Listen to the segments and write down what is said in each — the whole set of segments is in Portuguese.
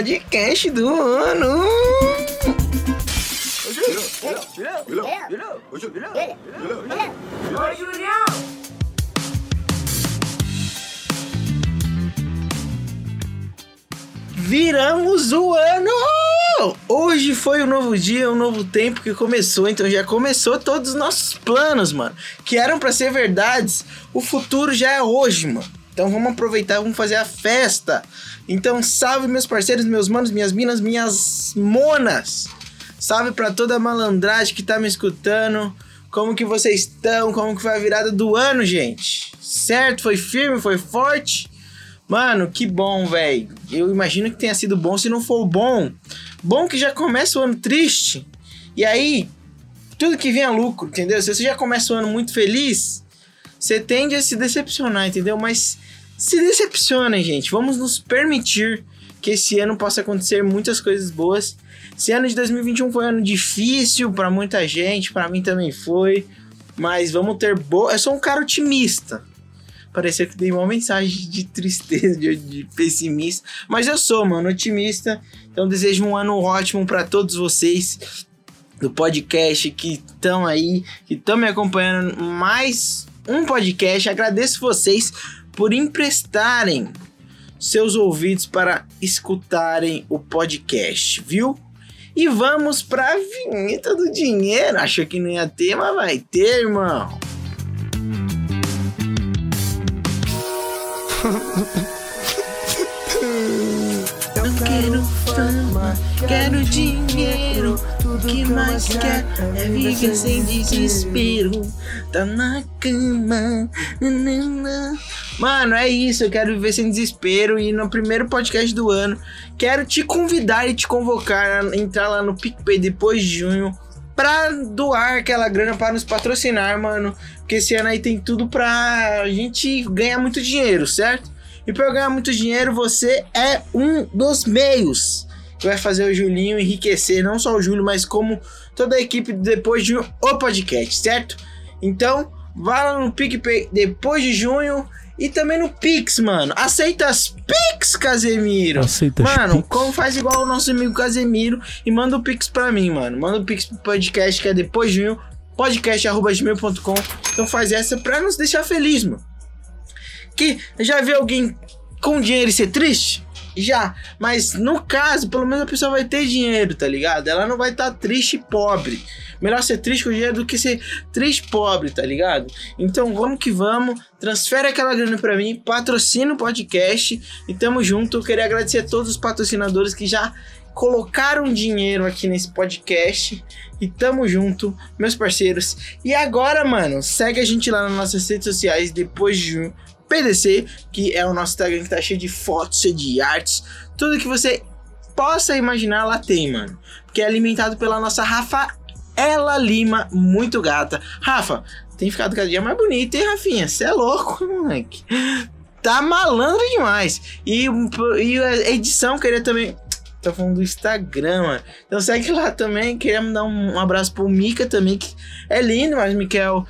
podcast do ano. Viramos o ano! Hoje foi um novo dia, um novo tempo que começou, então já começou todos os nossos planos, mano. Que eram para ser verdades. O futuro já é hoje, mano. Então vamos aproveitar, vamos fazer a festa. Então salve meus parceiros, meus manos, minhas minas, minhas monas. Salve para toda a malandragem que tá me escutando. Como que vocês estão? Como que foi a virada do ano, gente? Certo? Foi firme? Foi forte? Mano, que bom, velho. Eu imagino que tenha sido bom. Se não for bom, bom que já começa o ano triste. E aí, tudo que vem é lucro, entendeu? Se você já começa o ano muito feliz, você tende a se decepcionar, entendeu? Mas se decepcionem, gente. Vamos nos permitir que esse ano possa acontecer muitas coisas boas. Esse ano de 2021 foi um ano difícil para muita gente, para mim também foi. Mas vamos ter boa. Eu sou um cara otimista. Parecia que dei uma mensagem de tristeza, de, de pessimista. Mas eu sou, mano, otimista. Então desejo um ano ótimo para todos vocês do podcast que estão aí, que estão me acompanhando mais um podcast. Agradeço vocês por emprestarem seus ouvidos para escutarem o podcast, viu? E vamos pra vinheta do dinheiro. Achou que não ia ter, mas vai ter, irmão. Quero fama, quero dinheiro. O que mais quero é viver sem desespero. Tá na cama. nanana. Mano, é isso. Eu quero viver sem desespero. E no primeiro podcast do ano, quero te convidar e te convocar a entrar lá no PicPay depois de junho. Pra doar aquela grana para nos patrocinar, mano. Porque esse ano aí tem tudo pra gente ganhar muito dinheiro, certo? E pra eu ganhar muito dinheiro, você é um dos meios que vai fazer o Julinho enriquecer, não só o Júlio, mas como toda a equipe depois de o podcast, certo? Então, vá lá no PicPay depois de junho e também no Pix, mano. Aceita as Pix, Casemiro. Aceita as Mano, Pix? como faz igual o nosso amigo Casemiro e manda o Pix pra mim, mano. Manda o Pix pro podcast que é depois de junho, podcast.gmail.com. Então faz essa pra nos deixar feliz, mano. Que já viu alguém com dinheiro e ser triste? Já, mas no caso, pelo menos a pessoa vai ter dinheiro, tá ligado? Ela não vai estar triste e pobre. Melhor ser triste com dinheiro do que ser triste pobre, tá ligado? Então vamos que vamos, transfere aquela grana pra mim, patrocina o podcast e tamo junto. Eu queria agradecer a todos os patrocinadores que já colocaram dinheiro aqui nesse podcast e tamo junto, meus parceiros. E agora, mano, segue a gente lá nas nossas redes sociais depois de. PDC, que é o nosso Instagram que tá cheio de fotos, cheio de artes, tudo que você possa imaginar lá tem, mano. Que é alimentado pela nossa Rafaela Lima, muito gata. Rafa, tem ficado cada dia mais bonita, hein, Rafinha? Você é louco, moleque. Tá malandro demais. E, e a edição, queria também. Tô falando do Instagram, mano. Então segue lá também. Queria mandar um, abraço pro Mika também, que é lindo, mas o Mikael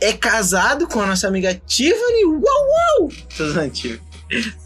é casado com a nossa amiga Tiffany. Uau, uau! Tô zoando, Tiffany.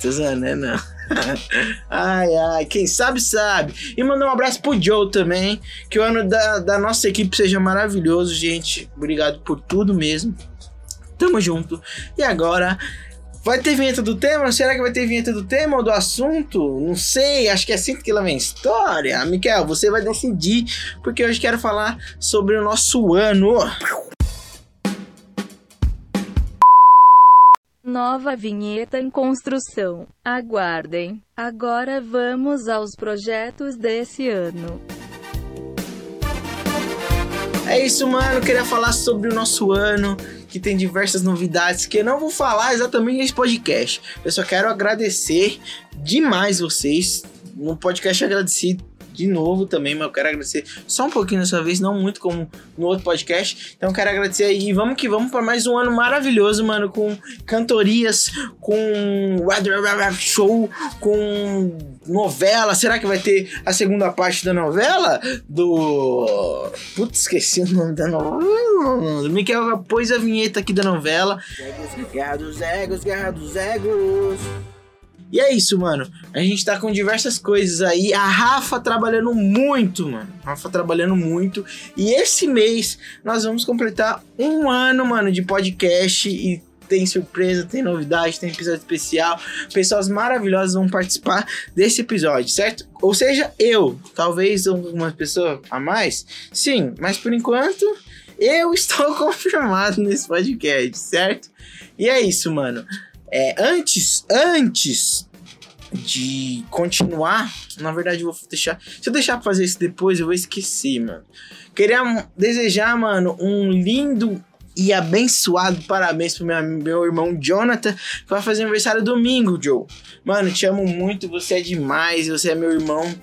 Tô zoando, né? Não. ai, ai, quem sabe, sabe. E mandar um abraço pro Joe também. Que o ano da, da nossa equipe seja maravilhoso, gente. Obrigado por tudo mesmo. Tamo junto. E agora. Vai ter vinheta do tema? Será que vai ter vinheta do tema ou do assunto? Não sei, acho que é assim que lá vem história. Miquel, você vai decidir, porque hoje quero falar sobre o nosso ano. Nova vinheta em construção. Aguardem. Agora vamos aos projetos desse ano. É isso, mano. Queria falar sobre o nosso ano, que tem diversas novidades que eu não vou falar exatamente nesse podcast. Eu só quero agradecer demais vocês. No podcast eu agradeci de novo também, mas eu quero agradecer só um pouquinho dessa vez, não muito como no outro podcast. Então eu quero agradecer aí e vamos que vamos para mais um ano maravilhoso, mano, com cantorias, com show, com novela. Será que vai ter a segunda parte da novela do Putz, esqueci o nome da novela. Miquel pôs a vinheta aqui da novela. Egos, guerra dos egos. E é isso, mano. A gente tá com diversas coisas aí. A Rafa trabalhando muito, mano. A Rafa trabalhando muito. E esse mês nós vamos completar um ano, mano, de podcast e tem surpresa, tem novidade, tem episódio especial. Pessoas maravilhosas vão participar desse episódio, certo? Ou seja, eu, talvez algumas pessoas a mais. Sim, mas por enquanto eu estou confirmado nesse podcast, certo? E é isso, mano. É, antes, antes de continuar, na verdade eu vou deixar. Se eu deixar pra fazer isso depois, eu vou esquecer, mano. Queria desejar, mano, um lindo e abençoado parabéns pro meu, meu irmão Jonathan, que vai fazer aniversário domingo, Joe. Mano, te amo muito, você é demais, você é meu irmão.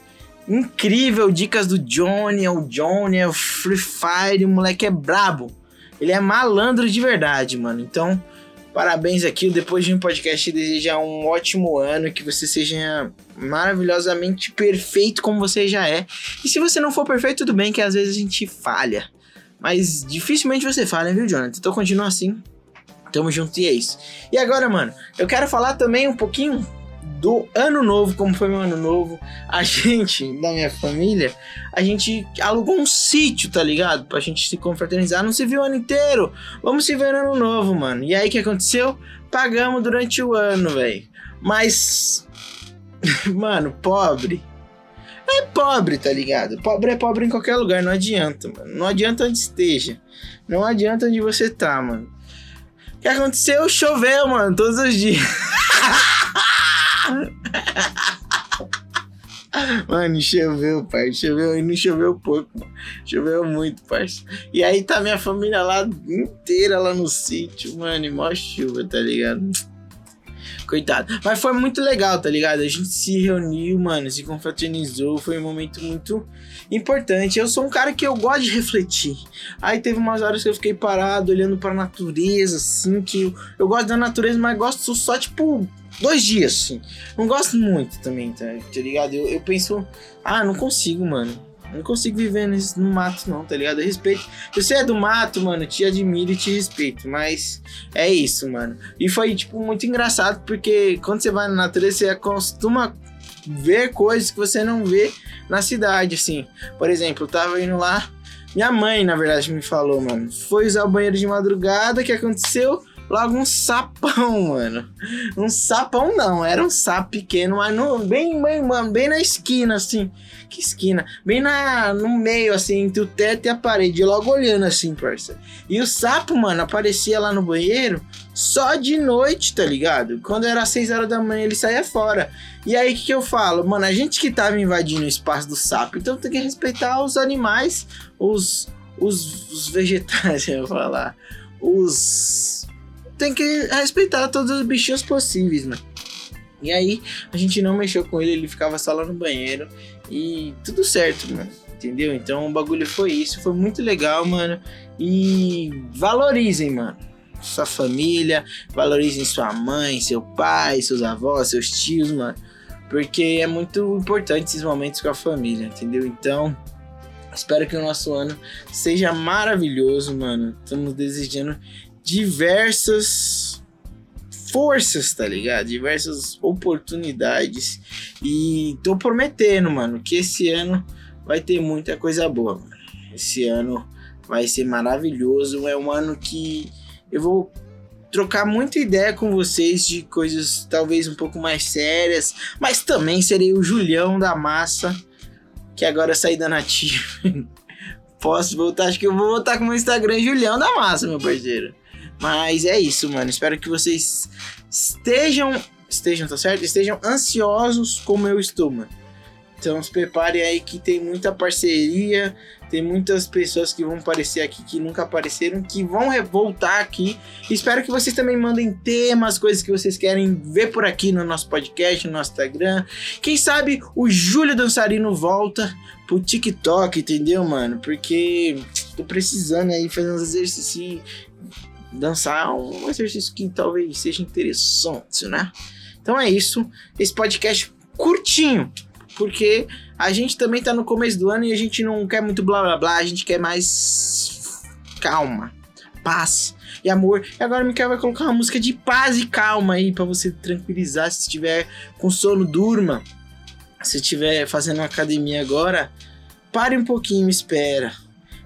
Incrível, dicas do Johnny, é o Johnny, é o Free Fire, o moleque é brabo. Ele é malandro de verdade, mano. Então, parabéns aqui. Depois de um podcast, desejar um ótimo ano, que você seja maravilhosamente perfeito como você já é. E se você não for perfeito, tudo bem, que às vezes a gente falha. Mas dificilmente você fala, viu, Jonathan? Então continua assim. Tamo junto e é isso. E agora, mano, eu quero falar também um pouquinho do ano novo, como foi meu ano novo. A gente, da minha família, a gente alugou um sítio, tá ligado? Pra gente se confraternizar. Não se viu o ano inteiro. Vamos se ver no ano novo, mano. E aí o que aconteceu? Pagamos durante o ano, velho. Mas. mano, pobre é pobre, tá ligado? Pobre é pobre em qualquer lugar, não adianta, mano. Não adianta onde esteja. Não adianta onde você tá, mano. O que aconteceu? Choveu, mano, todos os dias. Mano, choveu, pai. Choveu e não choveu pouco, mano. Choveu muito, parça. E aí tá minha família lá inteira lá no sítio, mano. E mó chuva, tá ligado? Coitado. Mas foi muito legal, tá ligado? A gente se reuniu, mano, se confraternizou. Foi um momento muito importante. Eu sou um cara que eu gosto de refletir. Aí teve umas horas que eu fiquei parado, olhando pra natureza, assim, que eu, eu gosto da natureza, mas gosto só, tipo, dois dias, assim. Não gosto muito também, tá, tá ligado? Eu, eu penso, ah, não consigo, mano. Não consigo viver nesse, no mato, não, tá ligado? Eu respeito. Se você é do mato, mano, te admiro e te respeito. Mas é isso, mano. E foi, tipo, muito engraçado, porque quando você vai na natureza, você acostuma ver coisas que você não vê na cidade, assim. Por exemplo, eu tava indo lá. Minha mãe, na verdade, me falou, mano. Foi usar o banheiro de madrugada, que aconteceu? Logo um sapão, mano. Um sapão não, era um sapo pequeno, mas no, bem, bem, bem na esquina, assim. Que esquina? Bem na, no meio, assim, entre o teto e a parede, logo olhando assim, parça. E o sapo, mano, aparecia lá no banheiro só de noite, tá ligado? Quando era 6 horas da manhã, ele saía fora. E aí, o que, que eu falo? Mano, a gente que tava invadindo o espaço do sapo, então tem que respeitar os animais, os, os, os vegetais, eu vou falar. Os tem que respeitar todos os bichinhos possíveis, mano. E aí, a gente não mexeu com ele, ele ficava só lá no banheiro e tudo certo, mano. Entendeu? Então o bagulho foi isso, foi muito legal, mano. E valorizem, mano. Sua família, valorizem sua mãe, seu pai, seus avós, seus tios, mano. Porque é muito importante esses momentos com a família, entendeu? Então, espero que o nosso ano seja maravilhoso, mano. Estamos desejando diversas forças, tá ligado? Diversas oportunidades. E tô prometendo, mano, que esse ano vai ter muita coisa boa, mano. Esse ano vai ser maravilhoso. É um ano que eu vou trocar muita ideia com vocês de coisas talvez um pouco mais sérias, mas também serei o Julião da massa, que agora saí da nativa. Posso voltar, acho que eu vou voltar com o meu Instagram Julião da Massa, meu parceiro. Mas é isso, mano. Espero que vocês estejam. Estejam, tá certo? Estejam ansiosos como eu estou, mano. Então se preparem aí que tem muita parceria, tem muitas pessoas que vão aparecer aqui que nunca apareceram, que vão voltar aqui. Espero que vocês também mandem temas, coisas que vocês querem ver por aqui no nosso podcast, no nosso Instagram. Quem sabe o Júlio Dançarino volta pro TikTok, entendeu, mano? Porque tô precisando aí fazer uns exercícios dançar um exercício que talvez seja interessante, né? Então é isso. Esse podcast curtinho, porque a gente também tá no começo do ano e a gente não quer muito blá blá blá, a gente quer mais calma, paz e amor. E agora o Mikael vai colocar uma música de paz e calma aí para você tranquilizar se estiver com sono, durma. Se estiver fazendo academia agora, pare um pouquinho, espera.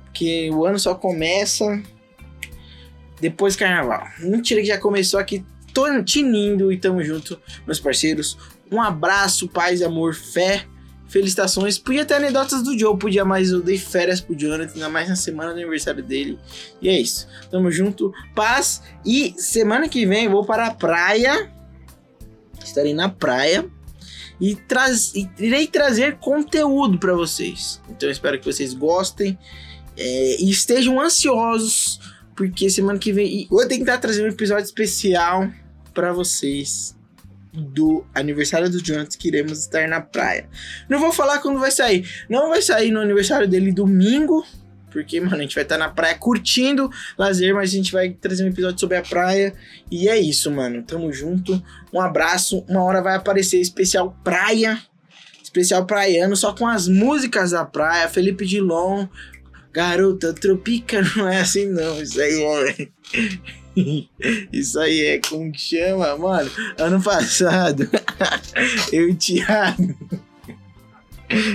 Porque o ano só começa depois do carnaval. Mentira que já começou aqui, tô tinindo e tamo junto, meus parceiros. Um abraço, paz, amor, fé felicitações. Podia ter anedotas do Joe, podia, mas eu dei férias pro Jonathan, ainda mais na semana do aniversário dele. E é isso. Tamo junto, paz. E semana que vem vou para a praia. Estarei na praia. E, traz, e irei trazer conteúdo para vocês. Então espero que vocês gostem. É, e estejam ansiosos. Porque semana que vem. vou tentar trazer um episódio especial para vocês do aniversário do Jonathan que iremos estar na praia. Não vou falar quando vai sair. Não vai sair no aniversário dele domingo. Porque, mano, a gente vai estar na praia curtindo lazer, mas a gente vai trazer um episódio sobre a praia. E é isso, mano. Tamo junto. Um abraço. Uma hora vai aparecer especial praia. Especial praiano, só com as músicas da praia. Felipe Dilon. Garota tropica, não é assim não. Isso aí é. Isso aí é como que chama, mano? Ano passado, eu e o Thiago.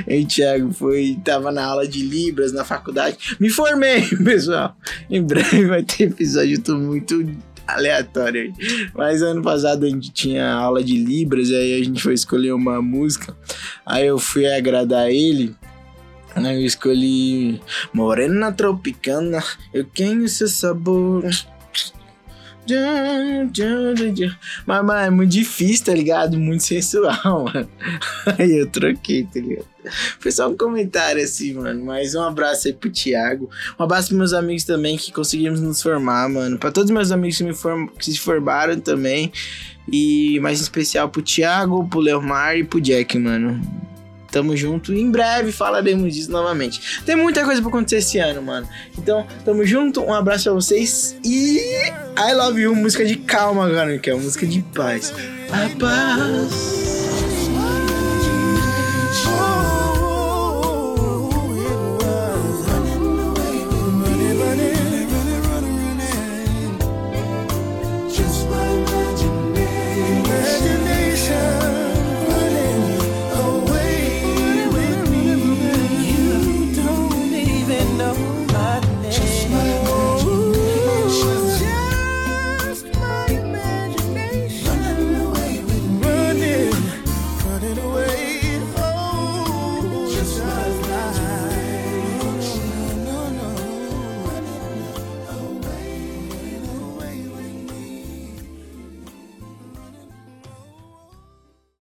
Eu e o Thiago foi, tava na aula de Libras na faculdade. Me formei, pessoal. Em breve vai ter episódio, eu tô muito aleatório. Mas ano passado a gente tinha aula de Libras, e aí a gente foi escolher uma música. Aí eu fui agradar ele. Eu escolhi Morena Tropicana, eu quero seu sabor. Mas, é muito difícil, tá ligado? Muito sensual, mano. Aí eu troquei, tá ligado? Foi só um comentário assim, mano. Mas um abraço aí pro Thiago. Um abraço pros meus amigos também que conseguimos nos formar, mano. Pra todos os meus amigos que, me form... que se formaram também. E mais em especial pro Thiago, pro Leomar e pro Jack, mano. Tamo junto. Em breve falaremos disso novamente. Tem muita coisa pra acontecer esse ano, mano. Então, tamo junto. Um abraço pra vocês. E I Love You, música de calma agora, que é música de paz. A paz.